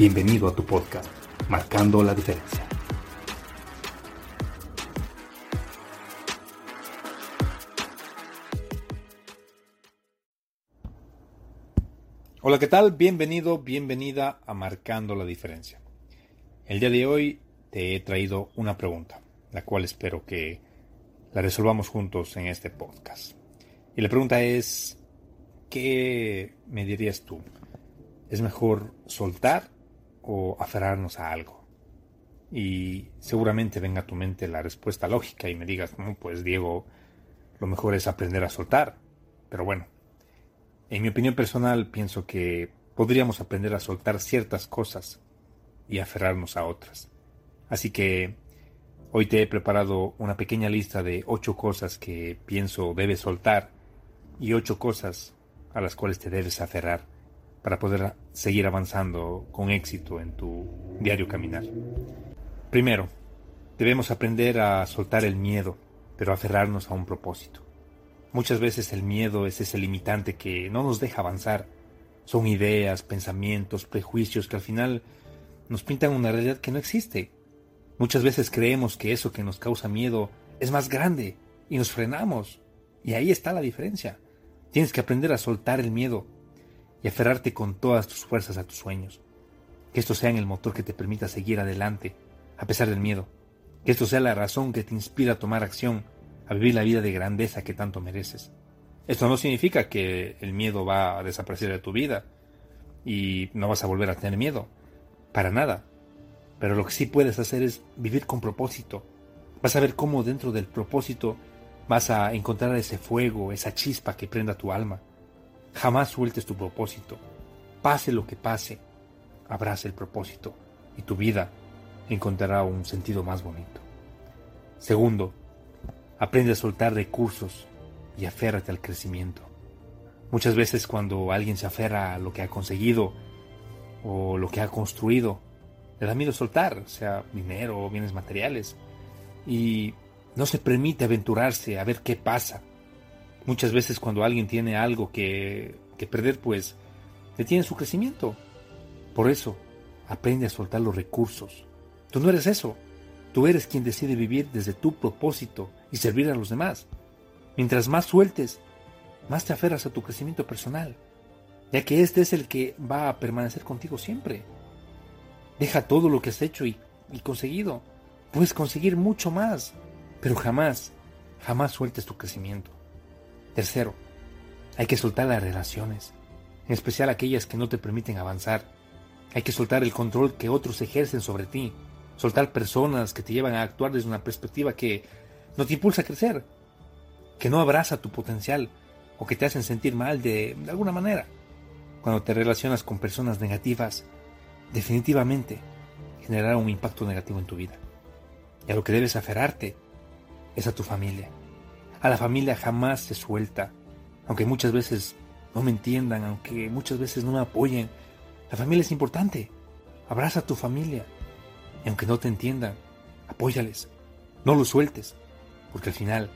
Bienvenido a tu podcast, Marcando la Diferencia. Hola, ¿qué tal? Bienvenido, bienvenida a Marcando la Diferencia. El día de hoy te he traído una pregunta, la cual espero que la resolvamos juntos en este podcast. Y la pregunta es, ¿qué me dirías tú? ¿Es mejor soltar o aferrarnos a algo? Y seguramente venga a tu mente la respuesta lógica y me digas, pues Diego, lo mejor es aprender a soltar. Pero bueno, en mi opinión personal pienso que podríamos aprender a soltar ciertas cosas y aferrarnos a otras. Así que hoy te he preparado una pequeña lista de ocho cosas que pienso debes soltar y ocho cosas a las cuales te debes aferrar para poder seguir avanzando con éxito en tu diario caminar. Primero, debemos aprender a soltar el miedo, pero aferrarnos a un propósito. Muchas veces el miedo es ese limitante que no nos deja avanzar. Son ideas, pensamientos, prejuicios que al final nos pintan una realidad que no existe. Muchas veces creemos que eso que nos causa miedo es más grande y nos frenamos. Y ahí está la diferencia. Tienes que aprender a soltar el miedo y aferrarte con todas tus fuerzas a tus sueños. Que esto sea el motor que te permita seguir adelante, a pesar del miedo. Que esto sea la razón que te inspira a tomar acción, a vivir la vida de grandeza que tanto mereces. Esto no significa que el miedo va a desaparecer de tu vida y no vas a volver a tener miedo. Para nada. Pero lo que sí puedes hacer es vivir con propósito. Vas a ver cómo dentro del propósito vas a encontrar ese fuego, esa chispa que prenda tu alma. Jamás sueltes tu propósito. Pase lo que pase, abraza el propósito y tu vida encontrará un sentido más bonito. Segundo, aprende a soltar recursos y aférrate al crecimiento. Muchas veces cuando alguien se aferra a lo que ha conseguido o lo que ha construido, le da miedo soltar, sea dinero o bienes materiales. Y no se permite aventurarse a ver qué pasa. Muchas veces cuando alguien tiene algo que, que perder, pues detiene su crecimiento. Por eso, aprende a soltar los recursos. Tú no eres eso. Tú eres quien decide vivir desde tu propósito y servir a los demás. Mientras más sueltes, más te aferras a tu crecimiento personal, ya que este es el que va a permanecer contigo siempre. Deja todo lo que has hecho y, y conseguido. Puedes conseguir mucho más. Pero jamás, jamás sueltes tu crecimiento. Tercero, hay que soltar las relaciones, en especial aquellas que no te permiten avanzar. Hay que soltar el control que otros ejercen sobre ti, soltar personas que te llevan a actuar desde una perspectiva que no te impulsa a crecer, que no abraza tu potencial o que te hacen sentir mal de, de alguna manera. Cuando te relacionas con personas negativas, definitivamente generará un impacto negativo en tu vida. Y a lo que debes aferrarte es a tu familia. A la familia jamás se suelta, aunque muchas veces no me entiendan, aunque muchas veces no me apoyen. La familia es importante. Abraza a tu familia. Y aunque no te entiendan, apóyales. No los sueltes, porque al final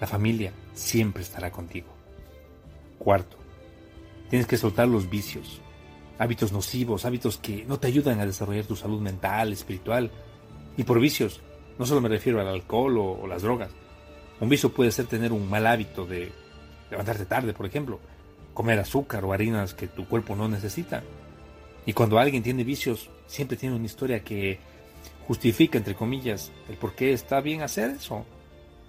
la familia siempre estará contigo. Cuarto, tienes que soltar los vicios, hábitos nocivos, hábitos que no te ayudan a desarrollar tu salud mental, espiritual. Y por vicios, no solo me refiero al alcohol o, las drogas. Un vicio puede ser tener un mal hábito de levantarte tarde, por ejemplo, comer azúcar o harinas que tu cuerpo no necesita. Y cuando alguien tiene vicios, siempre tiene una historia que justifica, entre comillas, el por qué está bien hacer eso.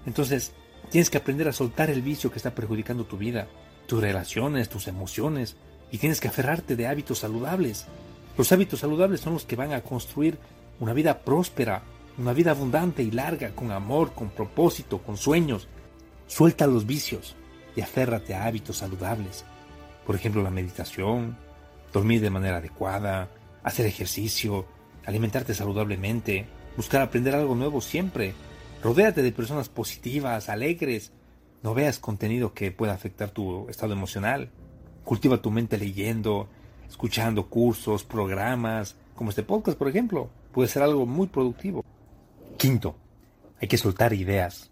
Entonces, tienes que aprender a soltar el vicio que está perjudicando tu vida, tus relaciones, tus emociones, y tienes que aferrarte de hábitos saludables. Los hábitos saludables son los que van a construir una vida próspera, una vida abundante y larga, con amor, con propósito, con sueños. Suelta los vicios y aférrate a hábitos saludables. Por ejemplo, la meditación, dormir de manera adecuada, hacer ejercicio, alimentarte saludablemente, buscar aprender algo nuevo siempre. Rodéate de personas positivas, alegres. No veas contenido que pueda afectar tu estado emocional. Cultiva tu mente leyendo, escuchando cursos, programas, como este podcast, por ejemplo. Puede ser algo muy productivo. Quinto, hay que soltar ideas.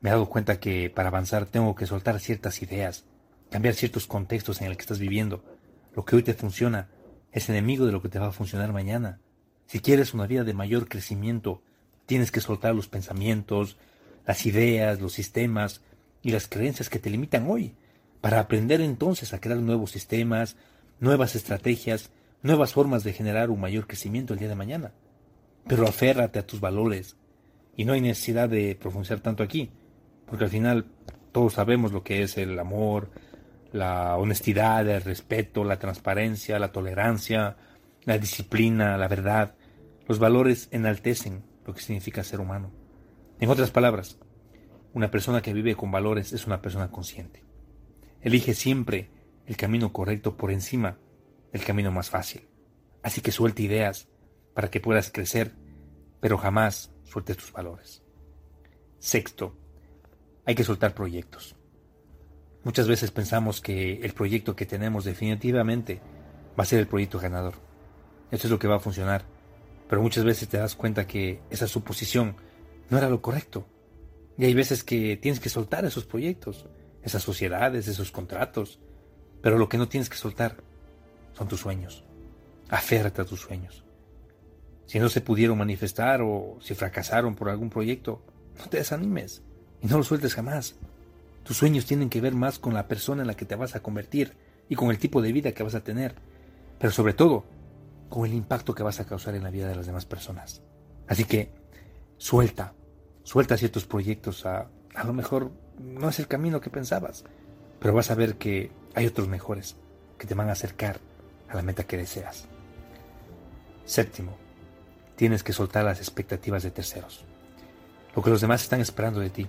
Me he dado cuenta que para avanzar tengo que soltar ciertas ideas, cambiar ciertos contextos en el que estás viviendo. Lo que hoy te funciona es enemigo de lo que te va a funcionar mañana. Si quieres una vida de mayor crecimiento, tienes que soltar los pensamientos, las ideas, los sistemas y las creencias que te limitan hoy, para aprender entonces a crear nuevos sistemas, nuevas estrategias, nuevas formas de generar un mayor crecimiento el día de mañana. Pero aférrate a tus valores. Y no hay necesidad de profundizar tanto aquí, porque al final todos sabemos lo que es el amor, la honestidad, el respeto, la transparencia, la tolerancia, la disciplina, la verdad. Los valores enaltecen lo que significa ser humano. En otras palabras, una persona que vive con valores es una persona consciente. Elige siempre el camino correcto por encima del camino más fácil. Así que suelte ideas para que puedas crecer, pero jamás sueltes tus valores. Sexto, hay que soltar proyectos. Muchas veces pensamos que el proyecto que tenemos definitivamente va a ser el proyecto ganador. Esto es lo que va a funcionar. Pero muchas veces te das cuenta que esa suposición no era lo correcto. Y hay veces que tienes que soltar esos proyectos, esas sociedades, esos contratos. Pero lo que no tienes que soltar son tus sueños. Aférrate a tus sueños. Si no se pudieron manifestar o si fracasaron por algún proyecto, no te desanimes y no lo sueltes jamás. Tus sueños tienen que ver más con la persona en la que te vas a convertir y con el tipo de vida que vas a tener, pero sobre todo con el impacto que vas a causar en la vida de las demás personas. Así que suelta, suelta ciertos proyectos a a lo mejor no es el camino que pensabas, pero vas a ver que hay otros mejores que te van a acercar a la meta que deseas. Séptimo, tienes que soltar las expectativas de terceros, lo que los demás están esperando de ti.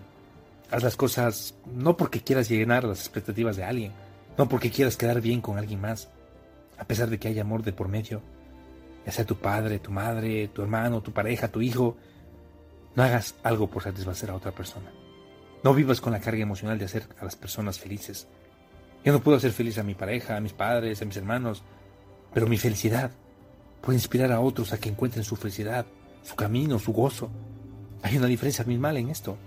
Haz las cosas no porque quieras llenar las expectativas de alguien, no porque quieras quedar bien con alguien más, a pesar de que haya amor de por medio, ya sea tu padre, tu madre, tu hermano, tu pareja, tu hijo, no hagas algo por satisfacer a otra persona. No vivas con la carga emocional de hacer a las personas felices. Yo no puedo hacer feliz a mi pareja, a mis padres, a mis hermanos, pero mi felicidad puede inspirar a otros a que encuentren su felicidad, su camino, su gozo. Hay una diferencia abismal en esto.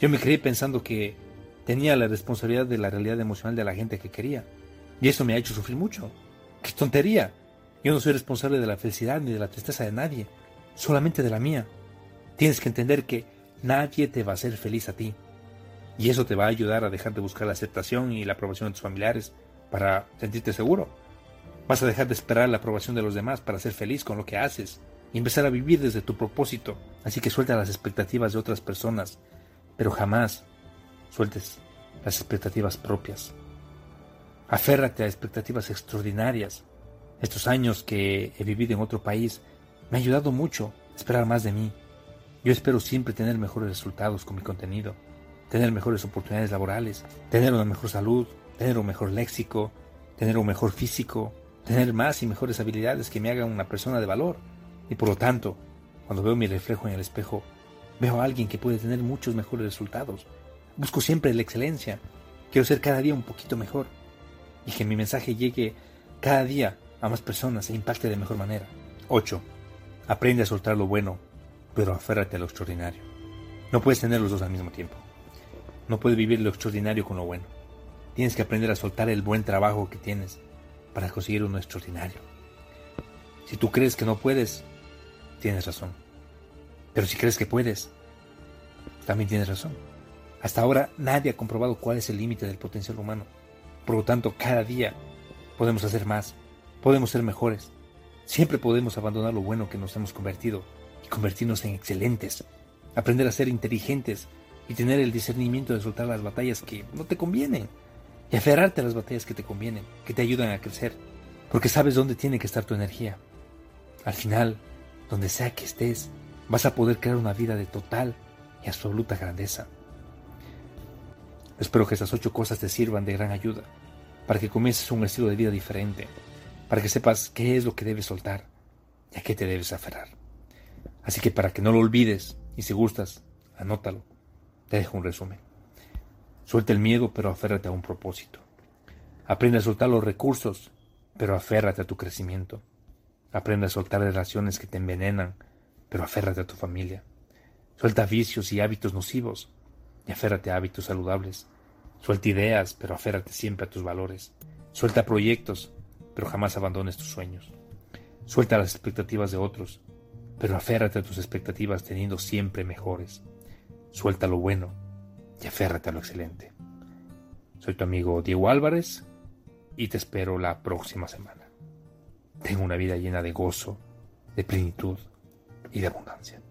Yo me creí pensando que tenía la responsabilidad de la realidad emocional de la gente que quería. Y eso me ha hecho sufrir mucho. ¡Qué tontería! Yo no soy responsable de la felicidad ni de la tristeza de nadie, solamente de la mía. Tienes que entender que nadie te va a hacer feliz a ti. Y eso te va a ayudar a dejar de buscar la aceptación y la aprobación de tus familiares para sentirte seguro. Vas a dejar de esperar la aprobación de los demás para ser feliz con lo que haces y empezar a vivir desde tu propósito. Así que suelta las expectativas de otras personas pero jamás sueltes las expectativas propias. Aférrate a expectativas extraordinarias. Estos años que he vivido en otro país me ha ayudado mucho a esperar más de mí. Yo espero siempre tener mejores resultados con mi contenido, tener mejores oportunidades laborales, tener una mejor salud, tener un mejor léxico, tener un mejor físico, tener más y mejores habilidades que me hagan una persona de valor. Y por lo tanto, cuando veo mi reflejo en el espejo, Veo a alguien que puede tener muchos mejores resultados. Busco siempre la excelencia. Quiero ser cada día un poquito mejor. Y que mi mensaje llegue cada día a más personas e impacte de mejor manera. 8. Aprende a soltar lo bueno, pero aférrate a lo extraordinario. No puedes tener los dos al mismo tiempo. No puedes vivir lo extraordinario con lo bueno. Tienes que aprender a soltar el buen trabajo que tienes para conseguir uno extraordinario. Si tú crees que no puedes, tienes razón. Pero si crees que puedes, también tienes razón. Hasta ahora nadie ha comprobado cuál es el límite del potencial humano. Por lo tanto, cada día podemos hacer más, podemos ser mejores. Siempre podemos abandonar lo bueno que nos hemos convertido y convertirnos en excelentes. Aprender a ser inteligentes y tener el discernimiento de soltar las batallas que no te convienen y aferrarte a las batallas que te convienen, que te ayudan a crecer, porque sabes dónde tiene que estar tu energía. Al final, donde sea que estés, vas a poder crear una vida de total y absoluta grandeza. Espero que estas ocho cosas te sirvan de gran ayuda, para que comiences un estilo de vida diferente, para que sepas qué es lo que debes soltar y a qué te debes aferrar. Así que para que no lo olvides y si gustas, anótalo. Te dejo un resumen. Suelta el miedo, pero aférrate a un propósito. Aprende a soltar los recursos, pero aférrate a tu crecimiento. Aprende a soltar relaciones que te envenenan, pero aférrate a tu familia. Suelta vicios y hábitos nocivos y aférrate a hábitos saludables. Suelta ideas, pero aférrate siempre a tus valores. Suelta proyectos, pero jamás abandones tus sueños. Suelta las expectativas de otros, pero aférrate a tus expectativas teniendo siempre mejores. Suelta lo bueno y aférrate a lo excelente. Soy tu amigo Diego Álvarez y te espero la próxima semana. Tengo una vida llena de gozo, de plenitud y de abundancia.